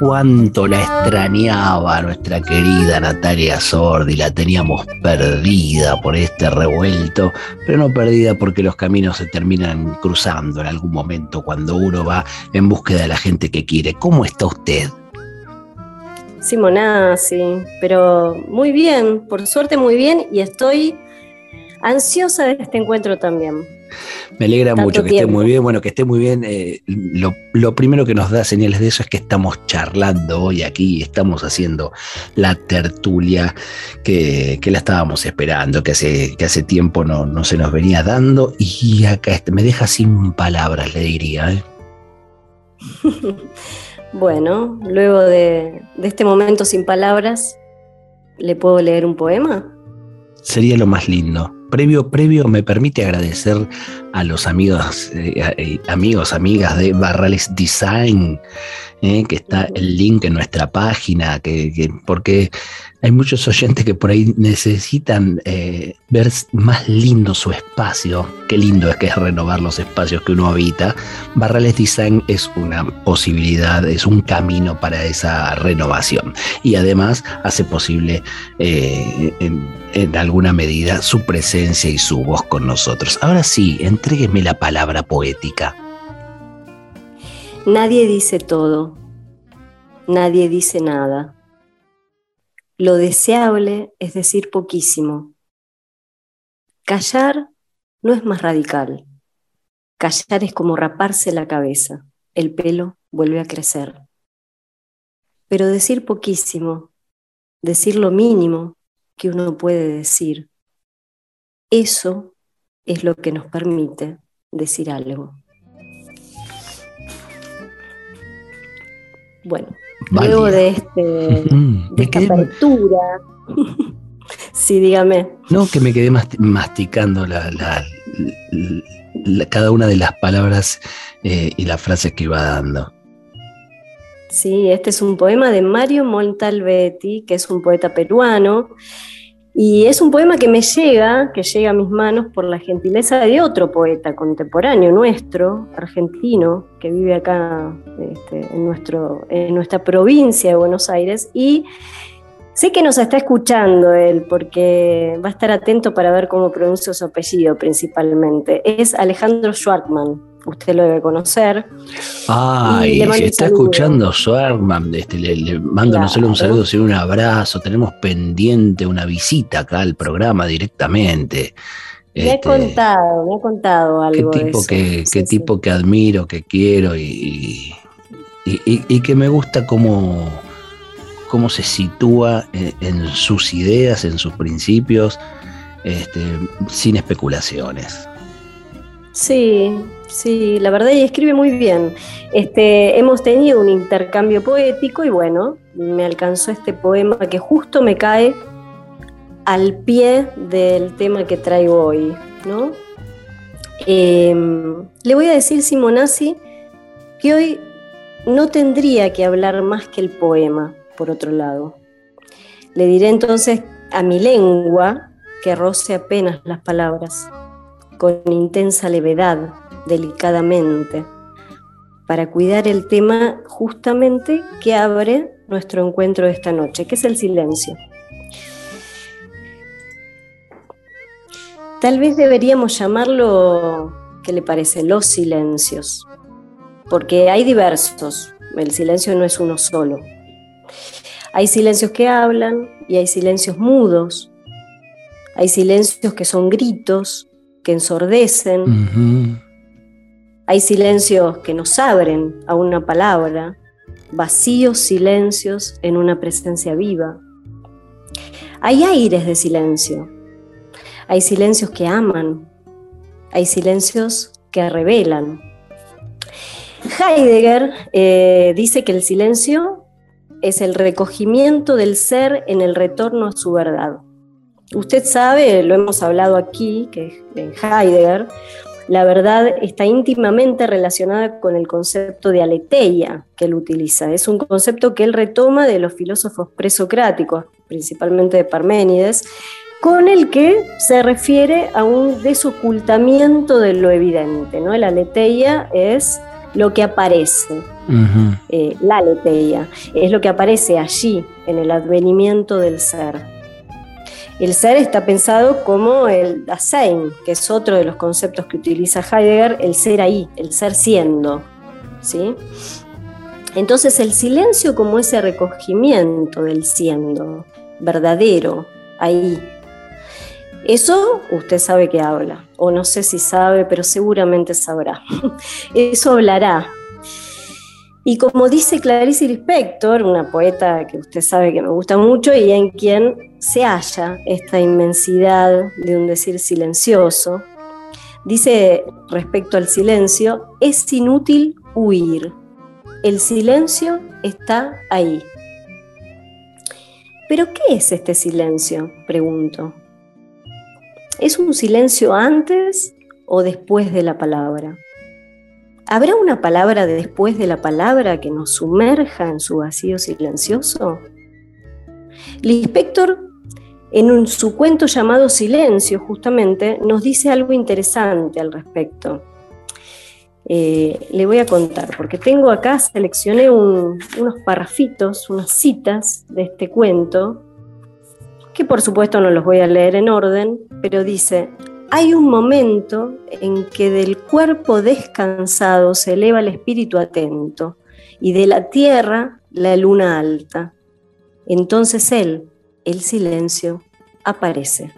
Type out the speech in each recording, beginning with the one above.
Cuánto la extrañaba nuestra querida Natalia Sordi, la teníamos perdida por este revuelto, pero no perdida porque los caminos se terminan cruzando en algún momento cuando uno va en búsqueda de la gente que quiere. ¿Cómo está usted? Simona, sí, pero muy bien, por suerte muy bien y estoy ansiosa de este encuentro también. Me alegra mucho que esté muy bien. Bueno, que esté muy bien. Eh, lo, primero que nos da señales de eso es que estamos charlando hoy aquí, estamos haciendo la tertulia que, la estábamos esperando, que hace, que hace tiempo no, no se nos venía dando. Y acá este, me deja sin palabras, le diría. ¿eh? bueno, luego de, de este momento sin palabras, ¿le puedo leer un poema? Sería lo más lindo previo, previo me permite agradecer a los amigos, eh, eh, amigos, amigas de Barrales Design, eh, que está el link en nuestra página, que, porque hay muchos oyentes que por ahí necesitan ver más lindo su espacio. Qué lindo es que es renovar los espacios que uno habita. Barrales Design es una posibilidad, es un camino para esa renovación. Y además hace posible en, en alguna medida su presencia y su voz con nosotros. Ahora sí, entrégueme la palabra poética. Nadie dice todo, nadie dice nada. Lo deseable es decir poquísimo. Callar no es más radical. Callar es como raparse la cabeza, el pelo vuelve a crecer. Pero decir poquísimo, decir lo mínimo que uno puede decir, eso es lo que nos permite decir algo. Bueno, luego de, este, de esta apertura, sí, dígame. No, que me quedé masticando la, cada una de las palabras eh, y las frases que iba dando. Sí, este es un poema de Mario Montalbetti, que es un poeta peruano, y es un poema que me llega, que llega a mis manos por la gentileza de otro poeta contemporáneo nuestro, argentino, que vive acá este, en, nuestro, en nuestra provincia de Buenos Aires. Y sé que nos está escuchando él, porque va a estar atento para ver cómo pronuncio su apellido principalmente. Es Alejandro Schwartman usted lo debe conocer. Ay, se está escuchando Swartman, este, le, mando no solo un saludo, sino un abrazo. Tenemos pendiente una visita acá al programa directamente. Me ha este, contado, me ha contado algo. Qué tipo, que, qué tipo que admiro, que quiero y, y, que me gusta cómo, cómo se sitúa en, sus ideas, en sus principios, este, sin especulaciones. Sí, sí, la verdad y escribe muy bien. Este, hemos tenido un intercambio poético y bueno, me alcanzó este poema que justo me cae al pie del tema que traigo hoy, ¿no? Em, le voy a decir, Simonazzi, que hoy no tendría que hablar más que el poema, por otro lado. Le diré entonces a mi lengua que roce apenas las palabras con intensa levedad, delicadamente, para cuidar el tema justamente que abre nuestro encuentro de esta noche, que es el silencio. Tal vez deberíamos llamarlo, ¿qué le parece? Los silencios, porque hay diversos, el silencio no es uno solo. Hay silencios que hablan y hay silencios mudos, hay silencios que son gritos, que ensordecen. Hay silencios que nos abren a una palabra, vacíos silencios en una presencia viva. Hay aires de silencio. Hay silencios que aman. Hay silencios que revelan. Heidegger eh, dice que el silencio es el recogimiento del ser en el retorno a su verdad. Usted sabe, lo hemos hablado aquí, que en Heidegger, la verdad está íntimamente relacionada con el concepto de aletheia que él utiliza. Es un concepto que él retoma de los filósofos presocráticos, principalmente de Parménides, con el que se refiere a un desocultamiento de lo evidente. ¿no? La aletheia es lo que aparece, eh, la aletheia, es lo que aparece allí, en el advenimiento del ser. El ser está pensado como el Dasein, que es otro de los conceptos que utiliza Heidegger, el ser ahí, el ser siendo. ¿sí? Entonces el silencio como ese recogimiento del siendo, verdadero, ahí. Eso usted sabe que habla, o no sé si sabe, pero seguramente sabrá. Eso hablará y como dice Clarice Lispector, una poeta que usted sabe que me gusta mucho y en quien se halla esta inmensidad de un decir silencioso, dice respecto al silencio, es inútil huir. El silencio está ahí. ¿Pero qué es este silencio? Pregunto. ¿Es un silencio antes o después de la palabra? ¿Habrá una palabra después de la palabra que nos sumerja en su vacío silencioso? Lispector, en su cuento llamado Silencio, justamente, nos dice algo interesante al respecto. Eh, le voy a contar, porque tengo acá, seleccioné unos parrafitos, unas citas de este cuento, que por supuesto no los voy a leer en orden, pero dice, hay un momento en que del cuerpo descansado se eleva el espíritu atento y de la tierra la luna alta. Entonces él, el silencio, aparece.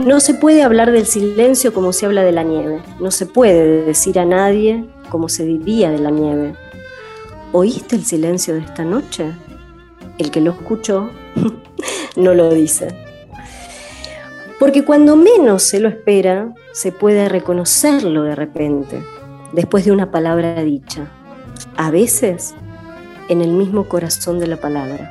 No se puede hablar del silencio como se habla de la nieve. No se puede decir a nadie como se diría de la nieve. ¿Oíste el silencio de esta noche? El que lo escuchó no lo dice. Porque cuando menos se lo espera, se puede reconocerlo de repente, después de una palabra dicha. A veces, en el mismo corazón de la palabra.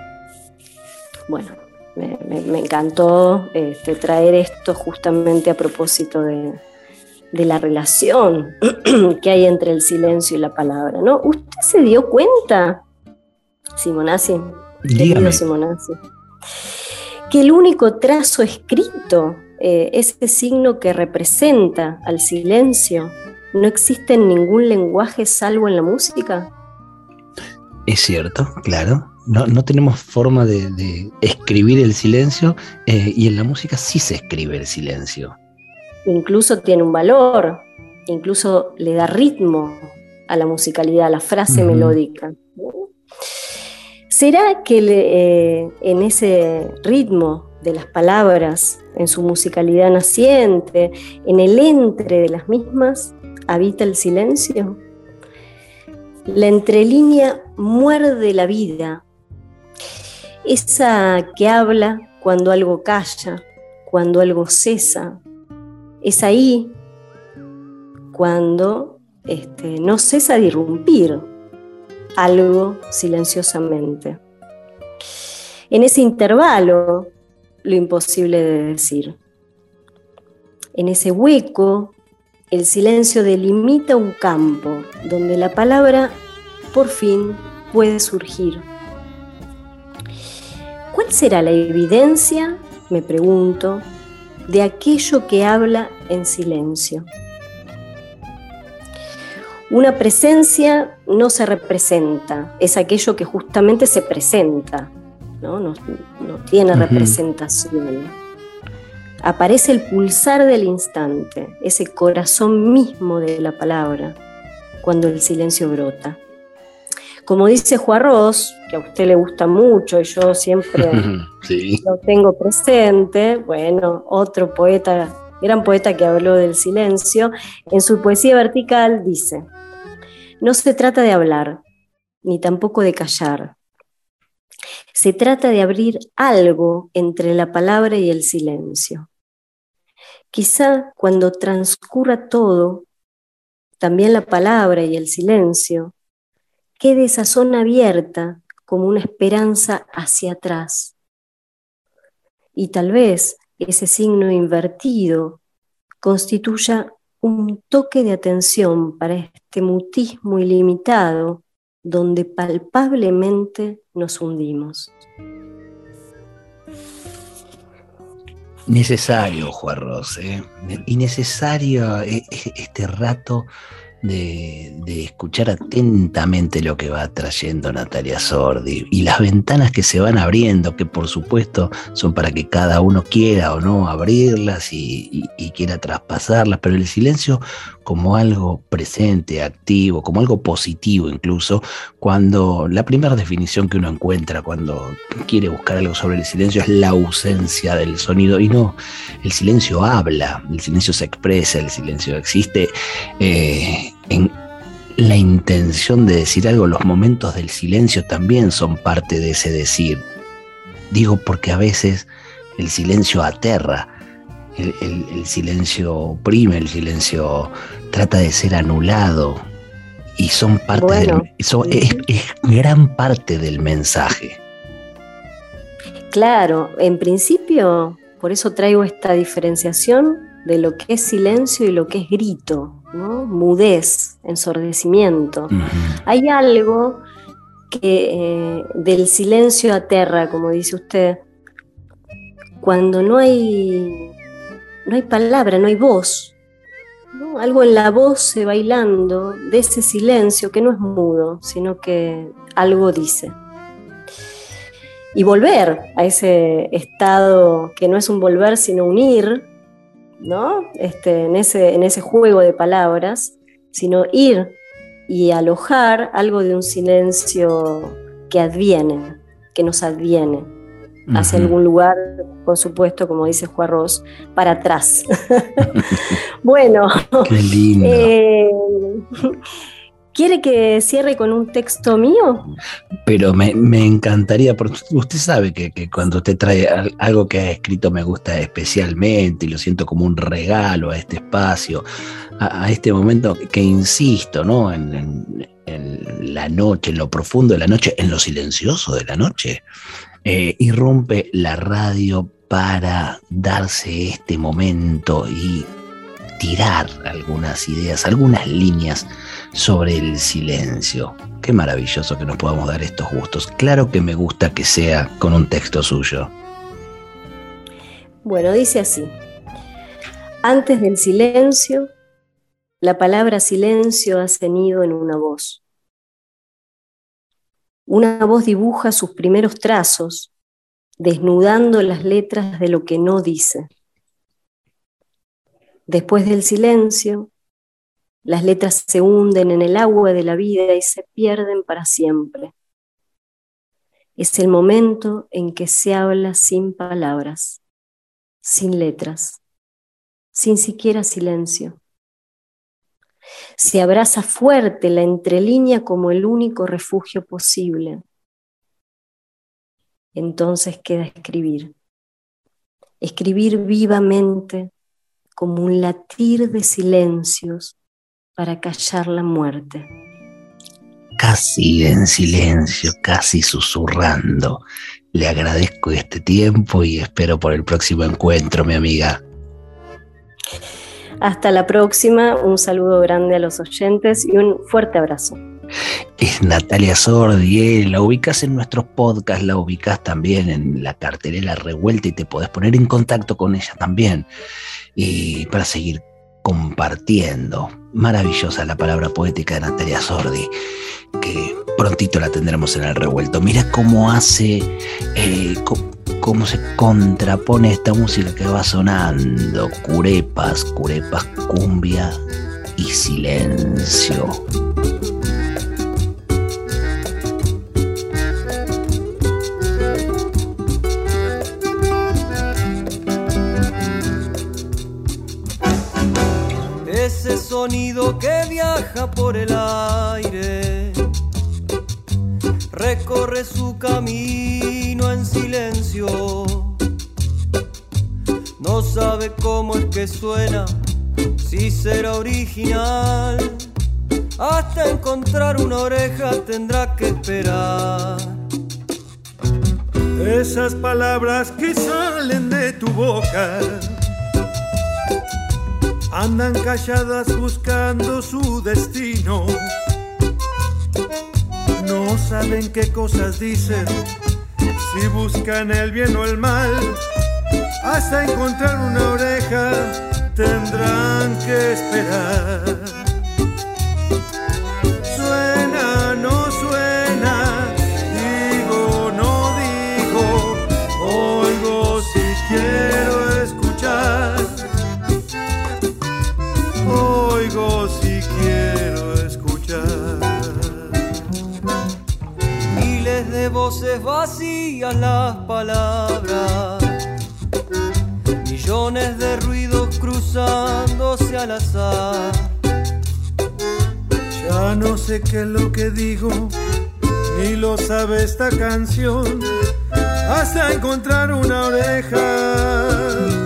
Bueno, me, encantó este, traer esto justamente a propósito de, la relación que hay entre el silencio y la palabra, ¿no? ¿Usted se dio cuenta, Simonazzi? Dígame. Simonazzi, que el único trazo escrito, eh, ese signo que representa al silencio, no existe en ningún lenguaje salvo en la música? Es cierto, claro. No, tenemos forma de, escribir el silencio eh, y en la música sí se escribe el silencio. Incluso tiene un valor, incluso le da ritmo a la musicalidad, a la frase melódica. ¿Será que eh, en ese ritmo de las palabras, en su musicalidad naciente, en el entre de las mismas, habita el silencio? La entrelínea muerde la vida, esa que habla cuando algo calla, cuando algo cesa, es ahí cuando este, no cesa de irrumpir algo silenciosamente. En ese intervalo, lo imposible de decir. En ese hueco, el silencio delimita un campo donde la palabra por fin puede surgir. ¿Cuál será la evidencia, me pregunto, de aquello que habla en silencio? Una presencia no se representa, es aquello que justamente se presenta, no, tiene representación. Aparece el pulsar del instante, ese corazón mismo de la palabra, cuando el silencio brota. Como dice Juarros, que a usted le gusta mucho y yo siempre lo tengo presente, bueno, otro poeta, gran poeta que habló del silencio, en su poesía vertical dice, no se trata de hablar, ni tampoco de callar. Se trata de abrir algo entre la palabra y el silencio. Quizá cuando transcurra todo, también la palabra y el silencio, quede esa zona abierta como una esperanza hacia atrás. Y tal vez ese signo invertido constituya un toque de atención para este mutismo ilimitado donde palpablemente nos hundimos. Necesario, Juan Ros, y necesario eh, este rato de, escuchar atentamente lo que va trayendo Natalia Sordi y las ventanas que se van abriendo, que por supuesto son para que cada uno quiera o no abrirlas y, quiera traspasarlas, pero el silencio como algo presente, activo, como algo positivo incluso, cuando la primera definición que uno encuentra cuando quiere buscar algo sobre el silencio es la ausencia del sonido y no, el silencio habla, el silencio se expresa, el silencio existe. Eh, en la intención de decir algo, los momentos del silencio también son parte de ese decir. Digo porque a veces el silencio aterra, el, silencio oprime, el silencio trata de ser anulado y son parte del, eso es, gran parte del mensaje. Claro, en principio, por eso traigo esta diferenciación de lo que es silencio y lo que es grito mudez, ensordecimiento. Hay algo que eh, del silencio aterra, como dice usted, cuando no hay, no hay palabra, no hay voz. Algo en la voz se bailando de ese silencio que no es mudo, sino que algo dice. Y volver a ese estado que no es un volver, sino unir, ¿no? Este, en, ese, en ese juego de palabras, sino ir y alojar algo de un silencio que adviene, que nos adviene hacia algún lugar, por supuesto, como dice Juan Ross, para atrás. bueno, Qué lindo. Eh, ¿Quiere que cierre con un texto mío? Pero me, encantaría, porque usted sabe que, cuando usted trae algo que ha escrito me gusta especialmente y lo siento como un regalo a este espacio, a, este momento que insisto, ¿no? En, la noche, en lo profundo de la noche, en lo silencioso de la noche, eh, irrumpe la radio para darse este momento y tirar algunas ideas, algunas líneas sobre el silencio. Qué maravilloso que nos podamos dar estos gustos. Claro que me gusta que sea con un texto suyo. Bueno, dice así. Antes del silencio, la palabra silencio ha cenido en una voz. Una voz dibuja sus primeros trazos, desnudando las letras de lo que no dice. Después del silencio, las letras se hunden en el agua de la vida y se pierden para siempre. Es el momento en que se habla sin palabras, sin letras, sin siquiera silencio. Se abraza fuerte la entrelínea como el único refugio posible. Entonces queda escribir. Escribir vivamente como un latir de silencios para callar la muerte. Casi en silencio, casi susurrando. Le agradezco este tiempo y espero por el próximo encuentro, mi amiga. Hasta la próxima, un saludo grande a los oyentes y un fuerte abrazo. Es Natalia Sordi, la ubicas en nuestros podcasts, la ubicas también en la cartelera revuelta y te podés poner en contacto con ella también y para seguir compartiendo. Maravillosa la palabra poética de Natalia Sordi, que prontito la tendremos en el revuelto. Mira cómo hace, eh, cómo se contrapone esta música que va sonando. Curepas, curepas, cumbia y silencio. Sonido que viaja por el aire, recorre su camino en silencio. No sabe cómo es que suena, si será original. Hasta encontrar una oreja tendrá que esperar. Esas palabras que salen de tu boca andan calladas buscando su destino. No saben qué cosas dicen, si buscan el bien o el mal. Hasta encontrar una oreja tendrán que esperar. Voces vacías las palabras, millones de ruidos cruzándose al azar. Ya no sé qué es lo que digo, ni lo sabe esta canción, hasta encontrar una oreja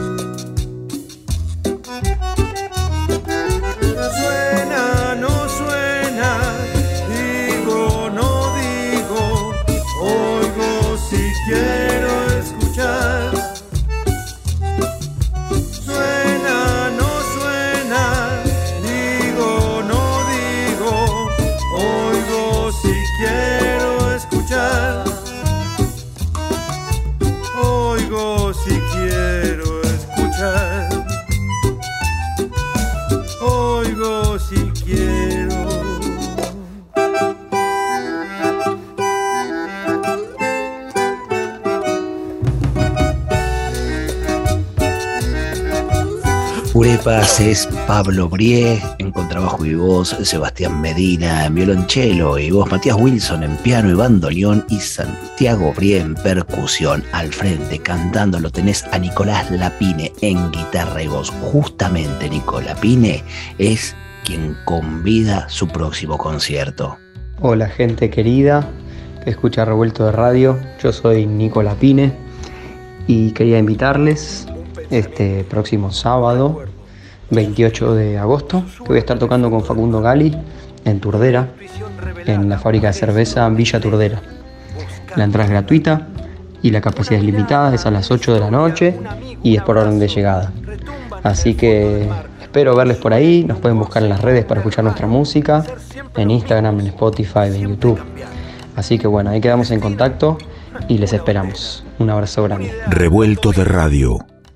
es Pablo Brie, en contrabajo y voz, Sebastián Medina en violonchelo y voz, Matías Wilson en piano y bandoneón y Santiago Brie en percusión. Al frente cantando lo tenés a Nicolás Lapine en guitarra y voz. Justamente Nicolás Lapine es quien convida su próximo concierto. Hola gente querida que escucha Revuelto de Radio, yo soy Nicolás Lapine y quería invitarles este próximo sábado 28 de agosto, que voy a estar tocando con Facundo Gali en Turdera, en la fábrica de cerveza Villa Turdera. La entrada es gratuita y la capacidad es limitada, es a las 8 de la noche y es por orden de llegada. Así que espero verles por ahí, nos pueden buscar en las redes para escuchar nuestra música, en Instagram, en Spotify, en YouTube. Así que bueno, ahí quedamos en contacto y les esperamos. Un abrazo grande. Revuelto de radio